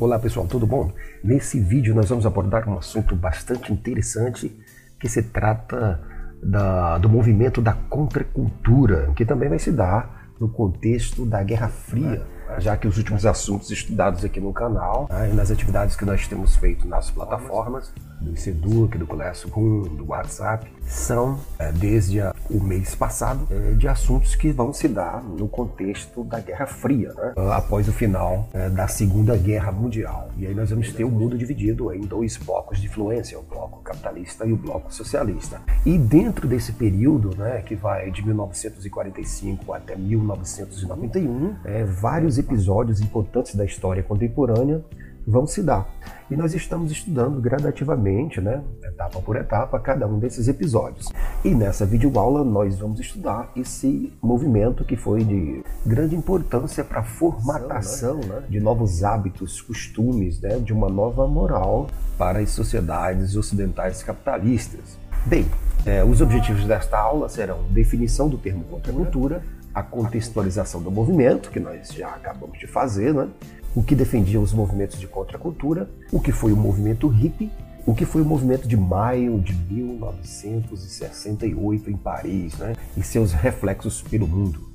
Olá pessoal, tudo bom? Nesse vídeo nós vamos abordar um assunto bastante interessante que se trata da, do movimento da contracultura, que também vai se dar no contexto da Guerra Fria já que os últimos assuntos estudados aqui no canal né, e nas atividades que nós temos feito nas plataformas do Seduc, do Classroom, do WhatsApp, são, é, desde o mês passado, é, de assuntos que vão se dar no contexto da Guerra Fria, né, após o final é, da Segunda Guerra Mundial. E aí nós vamos ter o mundo dividido em dois blocos de influência, o bloco capitalista e o bloco socialista. E dentro desse período, né, que vai de 1945 até 1991, é, vários episódios importantes da história contemporânea vão se dar. E nós estamos estudando gradativamente, né, etapa por etapa, cada um desses episódios. E nessa videoaula nós vamos estudar esse movimento que foi de grande importância para a formatação né, de novos hábitos, costumes, né, de uma nova moral para as sociedades ocidentais capitalistas. Bem, é, os objetivos desta aula serão definição do termo contracultura, a contextualização do movimento, que nós já acabamos de fazer, né? o que defendia os movimentos de contracultura, o que foi o movimento hippie, o que foi o movimento de maio de 1968 em Paris né? e seus reflexos pelo mundo.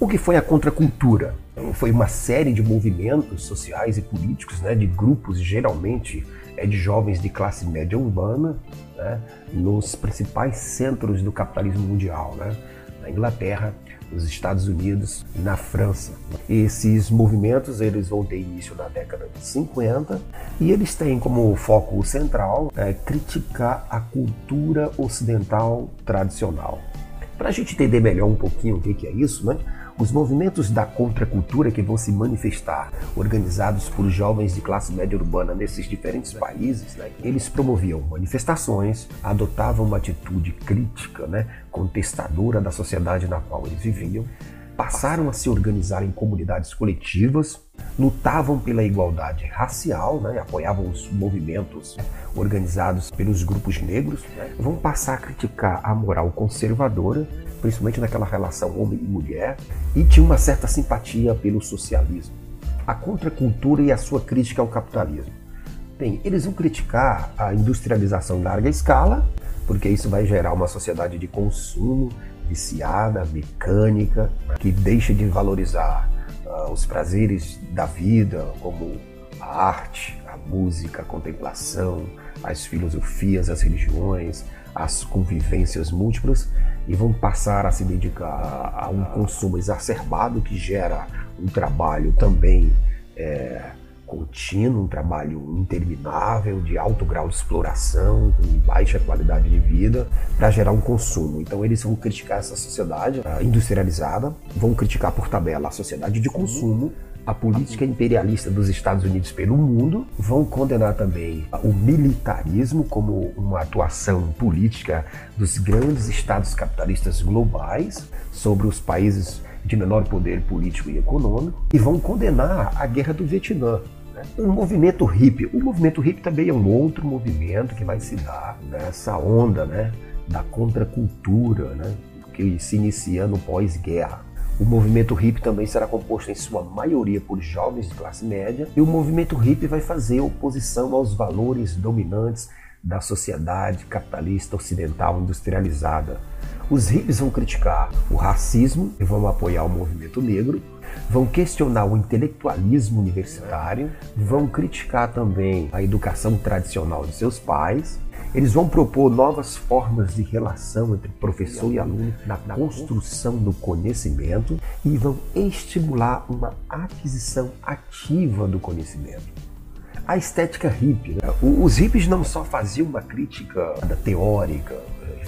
O que foi a contracultura? Foi uma série de movimentos sociais e políticos, né, de grupos geralmente é de jovens de classe média urbana, né, nos principais centros do capitalismo mundial, né, na Inglaterra, nos Estados Unidos na França. Esses movimentos eles vão ter início na década de 50 e eles têm como foco central é, criticar a cultura ocidental tradicional. Para a gente entender melhor um pouquinho o que é isso, né? Os movimentos da contracultura que vão se manifestar, organizados por jovens de classe média urbana nesses diferentes países, né, eles promoviam manifestações, adotavam uma atitude crítica, né, contestadora da sociedade na qual eles viviam, passaram a se organizar em comunidades coletivas, lutavam pela igualdade racial, né, apoiavam os movimentos organizados pelos grupos negros, né, vão passar a criticar a moral conservadora principalmente naquela relação homem e mulher, e tinha uma certa simpatia pelo socialismo. A contracultura e a sua crítica ao capitalismo. Bem, eles vão criticar a industrialização em larga escala, porque isso vai gerar uma sociedade de consumo viciada, mecânica, que deixa de valorizar uh, os prazeres da vida, como a arte, a música, a contemplação, as filosofias, as religiões, as convivências múltiplas e vão passar a se dedicar a um consumo exacerbado que gera um trabalho também é, contínuo, um trabalho interminável, de alto grau de exploração, com baixa qualidade de vida, para gerar um consumo. Então eles vão criticar essa sociedade industrializada, vão criticar por tabela a sociedade de consumo a política imperialista dos Estados Unidos pelo mundo, vão condenar também o militarismo como uma atuação política dos grandes estados capitalistas globais sobre os países de menor poder político e econômico, e vão condenar a guerra do Vietnã, né? o movimento hippie. O movimento hippie também é um outro movimento que vai se dar nessa onda né, da contracultura, né, que se inicia no pós-guerra. O movimento hippie também será composto em sua maioria por jovens de classe média, e o movimento hippie vai fazer oposição aos valores dominantes da sociedade capitalista ocidental industrializada. Os hippies vão criticar o racismo e vão apoiar o movimento negro, vão questionar o intelectualismo universitário, vão criticar também a educação tradicional de seus pais eles vão propor novas formas de relação entre professor e aluno na, construção do conhecimento e vão estimular uma aquisição ativa do conhecimento. A estética hippie. Né? Os hippies não só faziam uma crítica teórica,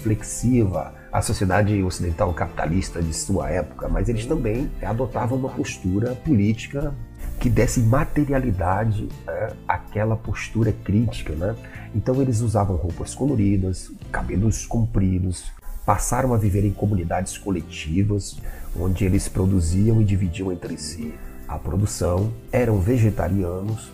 reflexiva à sociedade ocidental capitalista de sua época, mas eles também adotavam uma postura política que desse materialidade né, àquela postura crítica. Né? Então eles usavam roupas coloridas, cabelos compridos, passaram a viver em comunidades coletivas, onde eles produziam e dividiam entre si a produção, eram vegetarianos,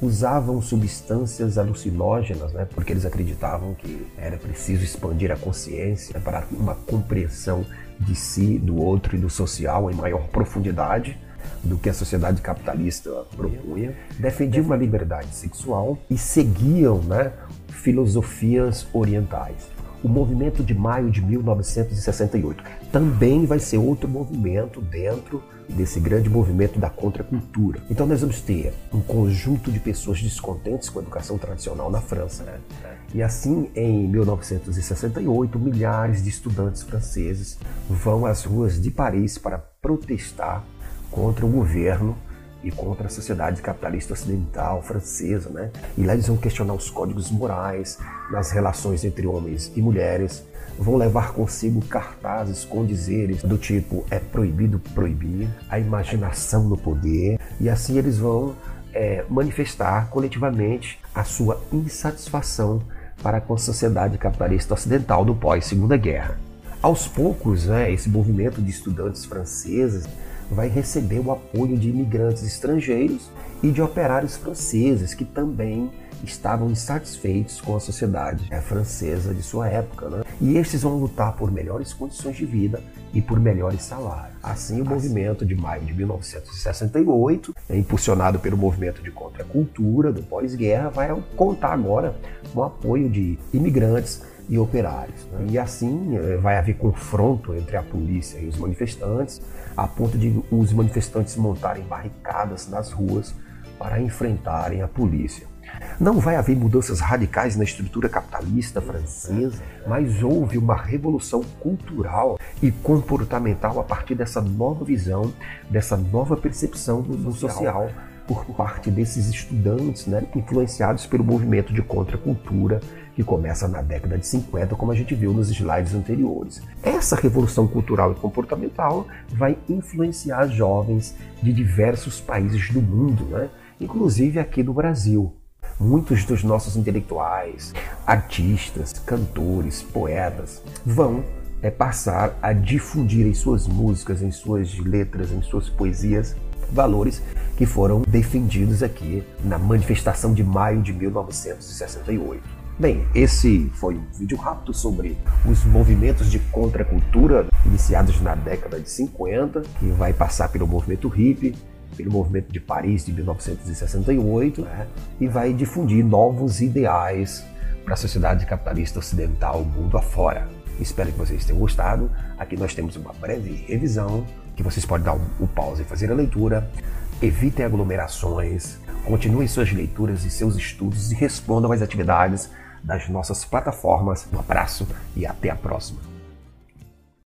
usavam substâncias alucinógenas, né, porque eles acreditavam que era preciso expandir a consciência para uma compreensão de si, do outro e do social em maior profundidade do que a sociedade capitalista propunha, defendiam uma liberdade sexual e seguiam né, filosofias orientais. O movimento de maio de 1968 também vai ser outro movimento dentro desse grande movimento da contracultura. Então nós vamos ter um conjunto de pessoas descontentes com a educação tradicional na França. Né? E assim, em 1968, milhares de estudantes franceses vão às ruas de Paris para protestar contra o governo e contra a sociedade capitalista ocidental francesa, né? E lá eles vão questionar os códigos morais nas relações entre homens e mulheres, vão levar consigo cartazes com dizeres do tipo é proibido proibir, a imaginação no poder, e assim eles vão é, manifestar coletivamente a sua insatisfação para com a sociedade capitalista ocidental do pós Segunda Guerra. Aos poucos, né, esse movimento de estudantes franceses vai receber o apoio de imigrantes estrangeiros e de operários franceses que também estavam insatisfeitos com a sociedade é, francesa de sua época. Né? E estes vão lutar por melhores condições de vida e por melhores salários. Assim, o movimento de maio de 1968, é, impulsionado pelo movimento de contracultura do pós-guerra, vai contar agora com o apoio de imigrantes e operários. Né? E assim é, vai haver confronto entre a polícia e os manifestantes, a ponto de os manifestantes montarem barricadas nas ruas para enfrentarem a polícia. Não vai haver mudanças radicais na estrutura capitalista francesa, mas houve uma revolução cultural e comportamental a partir dessa nova visão, dessa nova percepção do social por parte desses estudantes, né, influenciados pelo movimento de contracultura que começa na década de 50, como a gente viu nos slides anteriores. Essa revolução cultural e comportamental vai influenciar jovens de diversos países do mundo, né, inclusive aqui do Brasil. Muitos dos nossos intelectuais, artistas, cantores, poetas vão é, passar a difundir em suas músicas, em suas letras, em suas poesias valores que foram defendidos aqui na manifestação de maio de 1968. Bem, esse foi um vídeo rápido sobre os movimentos de contracultura iniciados na década de 50, que vai passar pelo movimento hippie, pelo movimento de Paris de 1968, né, e vai difundir novos ideais para a sociedade capitalista ocidental, mundo afora. Espero que vocês tenham gostado. Aqui nós temos uma breve revisão que vocês podem dar o um, um pause e fazer a leitura. Evitem aglomerações, continuem suas leituras e seus estudos e respondam às atividades das nossas plataformas. Um abraço e até a próxima.